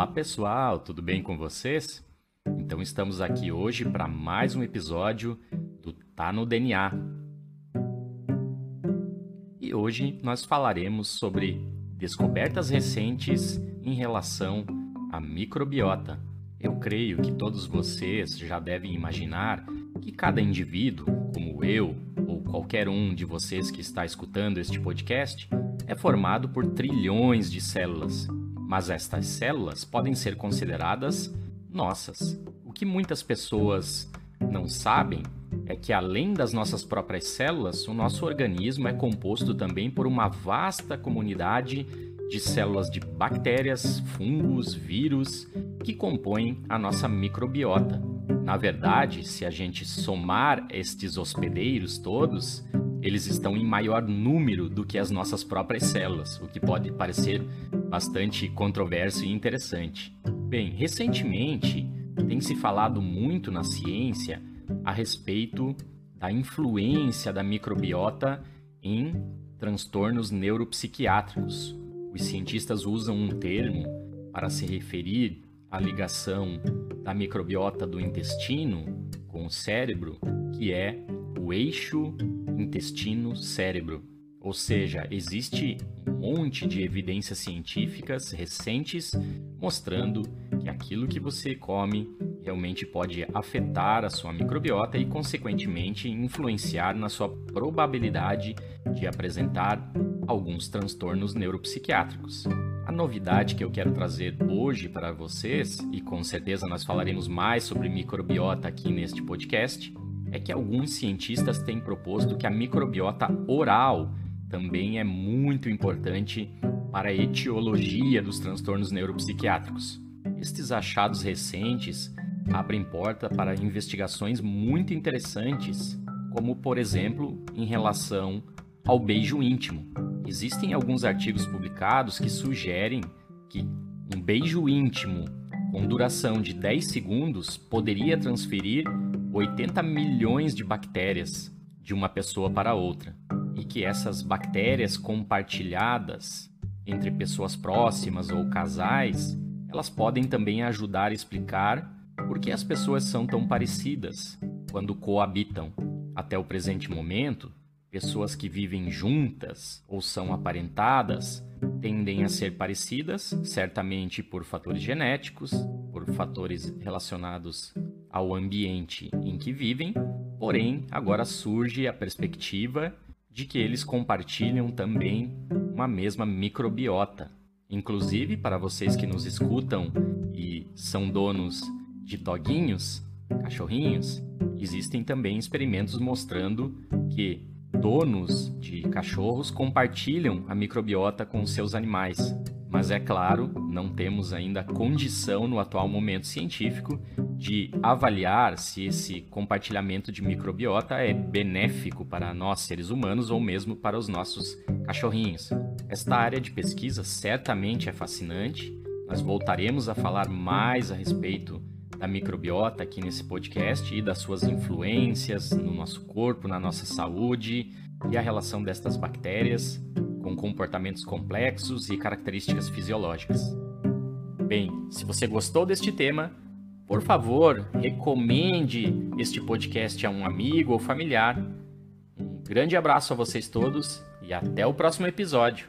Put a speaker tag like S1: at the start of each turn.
S1: Olá pessoal, tudo bem com vocês? Então estamos aqui hoje para mais um episódio do Tá no DNA. E hoje nós falaremos sobre descobertas recentes em relação à microbiota. Eu creio que todos vocês já devem imaginar que cada indivíduo, como eu ou qualquer um de vocês que está escutando este podcast, é formado por trilhões de células mas estas células podem ser consideradas nossas. O que muitas pessoas não sabem é que, além das nossas próprias células, o nosso organismo é composto também por uma vasta comunidade de células de bactérias, fungos, vírus que compõem a nossa microbiota. Na verdade, se a gente somar estes hospedeiros todos, eles estão em maior número do que as nossas próprias células, o que pode parecer bastante controverso e interessante. Bem, recentemente tem se falado muito na ciência a respeito da influência da microbiota em transtornos neuropsiquiátricos. Os cientistas usam um termo para se referir à ligação da microbiota do intestino com o cérebro, que é o eixo intestino-cérebro. Ou seja, existe monte de evidências científicas recentes mostrando que aquilo que você come realmente pode afetar a sua microbiota e, consequentemente, influenciar na sua probabilidade de apresentar alguns transtornos neuropsiquiátricos. A novidade que eu quero trazer hoje para vocês, e com certeza nós falaremos mais sobre microbiota aqui neste podcast, é que alguns cientistas têm proposto que a microbiota oral também é muito importante para a etiologia dos transtornos neuropsiquiátricos. Estes achados recentes abrem porta para investigações muito interessantes, como por exemplo em relação ao beijo íntimo. Existem alguns artigos publicados que sugerem que um beijo íntimo com duração de 10 segundos poderia transferir 80 milhões de bactérias de uma pessoa para outra e que essas bactérias compartilhadas entre pessoas próximas ou casais, elas podem também ajudar a explicar por que as pessoas são tão parecidas quando coabitam. Até o presente momento, pessoas que vivem juntas ou são aparentadas tendem a ser parecidas, certamente por fatores genéticos, por fatores relacionados ao ambiente em que vivem, porém agora surge a perspectiva de que eles compartilham também uma mesma microbiota. Inclusive, para vocês que nos escutam e são donos de doguinhos, cachorrinhos, existem também experimentos mostrando que donos de cachorros compartilham a microbiota com seus animais. Mas é claro, não temos ainda condição no atual momento científico de avaliar se esse compartilhamento de microbiota é benéfico para nós seres humanos ou mesmo para os nossos cachorrinhos. Esta área de pesquisa certamente é fascinante. Nós voltaremos a falar mais a respeito da microbiota aqui nesse podcast e das suas influências no nosso corpo, na nossa saúde e a relação destas bactérias com comportamentos complexos e características fisiológicas. Bem, se você gostou deste tema, por favor, recomende este podcast a um amigo ou familiar. Um grande abraço a vocês todos e até o próximo episódio.